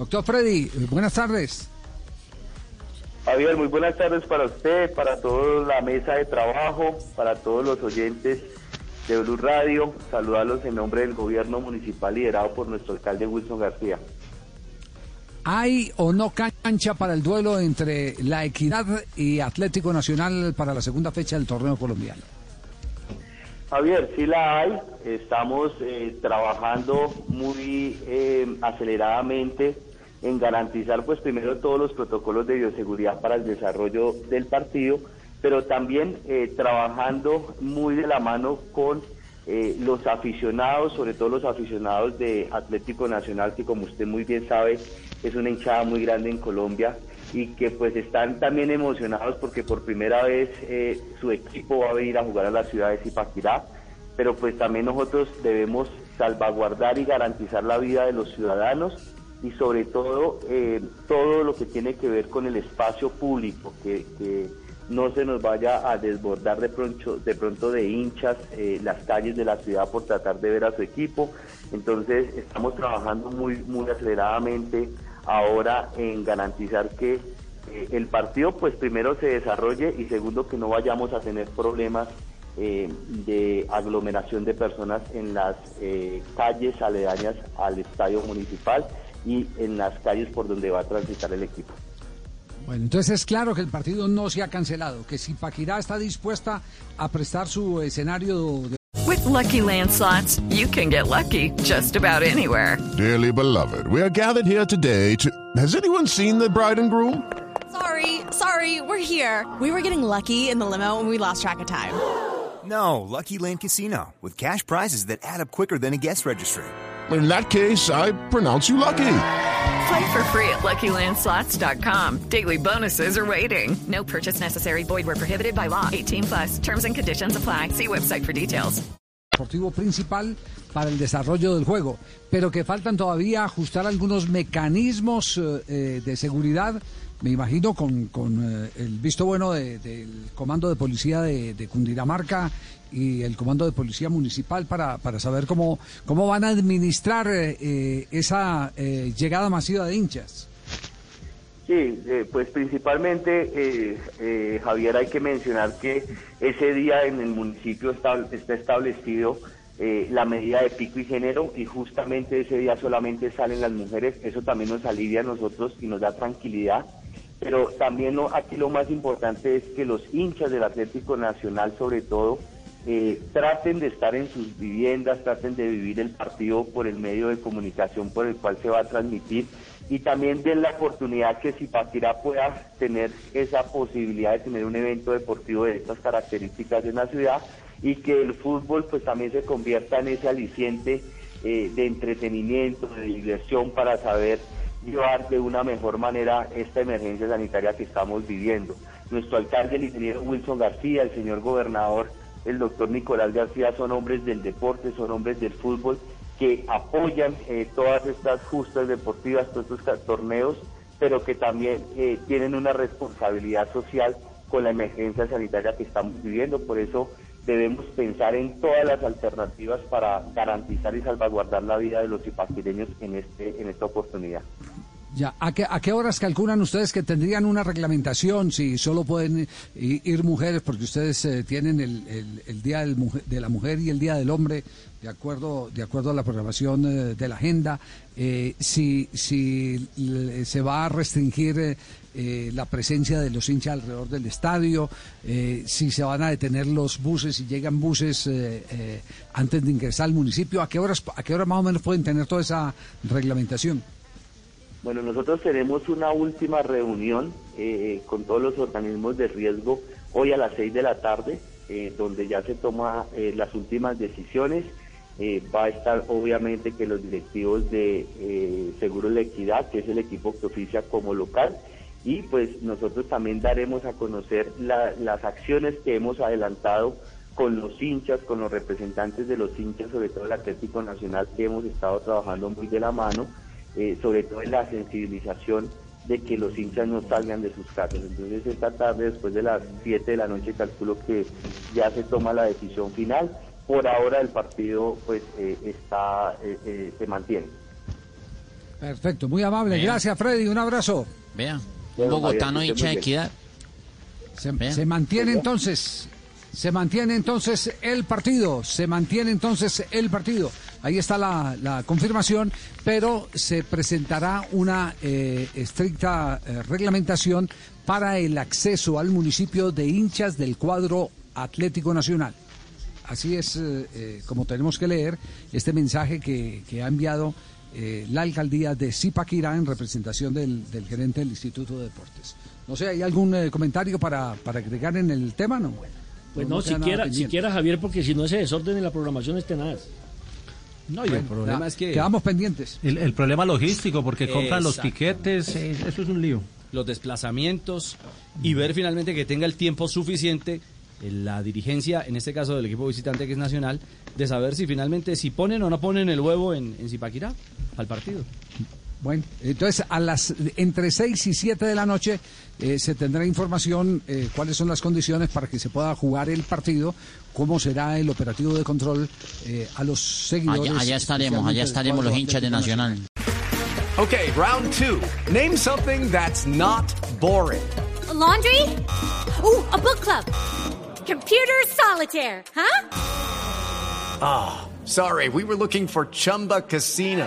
Doctor Freddy, eh, buenas tardes. Javier, muy buenas tardes para usted, para toda la mesa de trabajo, para todos los oyentes de Blue Radio. Saludarlos en nombre del gobierno municipal liderado por nuestro alcalde Wilson García. ¿Hay o no cancha para el duelo entre La Equidad y Atlético Nacional para la segunda fecha del torneo colombiano? Javier, sí la hay. Estamos eh, trabajando muy eh, aceleradamente en garantizar, pues primero todos los protocolos de bioseguridad para el desarrollo del partido, pero también eh, trabajando muy de la mano con eh, los aficionados, sobre todo los aficionados de Atlético Nacional, que como usted muy bien sabe, es una hinchada muy grande en Colombia y que pues están también emocionados porque por primera vez eh, su equipo va a venir a jugar a la ciudad de Zipaquirá, pero pues también nosotros debemos salvaguardar y garantizar la vida de los ciudadanos y sobre todo eh, todo lo que tiene que ver con el espacio público, que, que no se nos vaya a desbordar de pronto de, pronto de hinchas eh, las calles de la ciudad por tratar de ver a su equipo. Entonces estamos trabajando muy, muy aceleradamente ahora en garantizar que eh, el partido pues primero se desarrolle y segundo que no vayamos a tener problemas eh, de aglomeración de personas en las calles aledañas al estadio municipal y en las calles por donde va a transitar el equipo. Bueno, entonces es claro que el partido no se ha cancelado, que si Paquirá está dispuesta a prestar su escenario de With Lucky Land slots, you can get lucky just about anywhere. Dearly beloved, we are gathered here today to. Has anyone seen the bride and groom? Sorry, sorry, we're here. We were getting lucky in the limo and we lost track of time. No, Lucky Land Casino, with cash prizes that add up quicker than a guest registry. In that case, I pronounce you lucky. Play for free at LuckyLandSlots.com. Daily bonuses are waiting. No purchase necessary. Void where prohibited by law. 18 plus. Terms and conditions apply. See website for details. deportivo principal para el desarrollo del juego, pero que faltan todavía ajustar algunos mecanismos eh, eh, de seguridad, me imagino con, con eh, el visto bueno de- del comando de policía de, Cundinamarca y el comando de policía municipal para, para saber cómo, cómo van a administrar eh, esa eh, llegada masiva de hinchas. Sí, eh, pues principalmente, eh, Javier, hay que mencionar que ese día en el municipio está, está establecido eh, la medida de pico y género y justamente ese día solamente salen las mujeres. Eso también nos alivia a nosotros y nos da tranquilidad. Pero también lo- aquí lo más importante es que los hinchas del Atlético Nacional, sobre todo, eh, traten de estar en sus viviendas, traten de vivir el partido por el medio de comunicación por el cual se va a transmitir y también den la oportunidad que Zipaquirá pueda tener esa posibilidad de tener un evento deportivo de estas características en la ciudad y que el fútbol pues también se convierta en ese aliciente eh, de entretenimiento, de diversión para saber llevar de una mejor manera esta emergencia sanitaria que estamos viviendo. Nuestro alcalde, el ingeniero Wilson García, el señor gobernador, el doctor Nicolás García, son hombres del deporte, son hombres del fútbol que apoyan eh, todas estas justas deportivas, todos estos torneos, pero que también eh, tienen una responsabilidad social con la emergencia sanitaria que estamos viviendo. Por eso debemos pensar en todas las alternativas para garantizar y salvaguardar la vida de los zipaquireños en, este, en esta oportunidad. Ya, ¿a qué, ¿a qué horas calculan ustedes que tendrían una reglamentación si solo pueden ir mujeres? Porque ustedes eh, tienen el, el- Día del de la Mujer y el Día del Hombre, de acuerdo, de acuerdo a la programación eh, de la agenda. Eh, si si se va a restringir la presencia de los hinchas alrededor del estadio, si se van a detener los buses, si llegan buses antes de ingresar al municipio, ¿a qué horas, a qué hora más o menos pueden tener toda esa reglamentación? Bueno, nosotros tenemos una última reunión eh, con todos los organismos de riesgo hoy a las seis de la tarde, eh, donde ya se toman las últimas decisiones. Eh, va a estar obviamente que los directivos de eh, Seguros La Equidad, que es el equipo que oficia como local, y pues nosotros también daremos a conocer la- las acciones que hemos adelantado con los hinchas, con los representantes de los hinchas, sobre todo el Atlético Nacional, que hemos estado trabajando muy de la mano, eh, sobre todo en la sensibilización de que los hinchas no salgan de sus casas. Entonces esta tarde, después de las 7 de la noche, calculo que ya se toma la decisión final. Por ahora el partido pues eh, está eh, eh, se mantiene. Perfecto, muy amable. Gracias, Freddy. Un abrazo. Vea, un bogotano hincha de equidad. Se mantiene entonces, se mantiene entonces el partido, se mantiene entonces el partido. Ahí está la, confirmación, pero se presentará una eh, estricta eh, reglamentación para el acceso al municipio de hinchas del cuadro Atlético Nacional. Así es eh, como tenemos que leer este mensaje que, que ha enviado la alcaldía de Zipaquirá en representación del, del gerente del Instituto de Deportes. No sé, ¿hay algún comentario para, para agregar en el tema? No. Pues no, queda nada siquiera, siquiera Javier, porque si no ese desorden en la programación es tenaz. No, y el Bueno, problema es que... Quedamos pendientes. El, el problema logístico, porque compran los tiquetes, eh, eso es un lío. los desplazamientos y ver finalmente que tenga el tiempo suficiente eh, la dirigencia, en este caso del equipo visitante que es Nacional, de saber si finalmente si ponen o no ponen el huevo en, en Zipaquirá al partido. Bueno, entonces a las entre 6 y 7 de la noche eh, se tendrá información eh, cuáles son las condiciones para que se pueda jugar el partido, cómo será el operativo de control eh, a los seguidores. Allá, allá estaremos, allá estaremos los hinchas de Nacional. Okay, round two. Name something that's not boring. laundry? Ooh, a book club. Computer solitaire, huh? Ah, sorry, we were looking for Chumba Casino.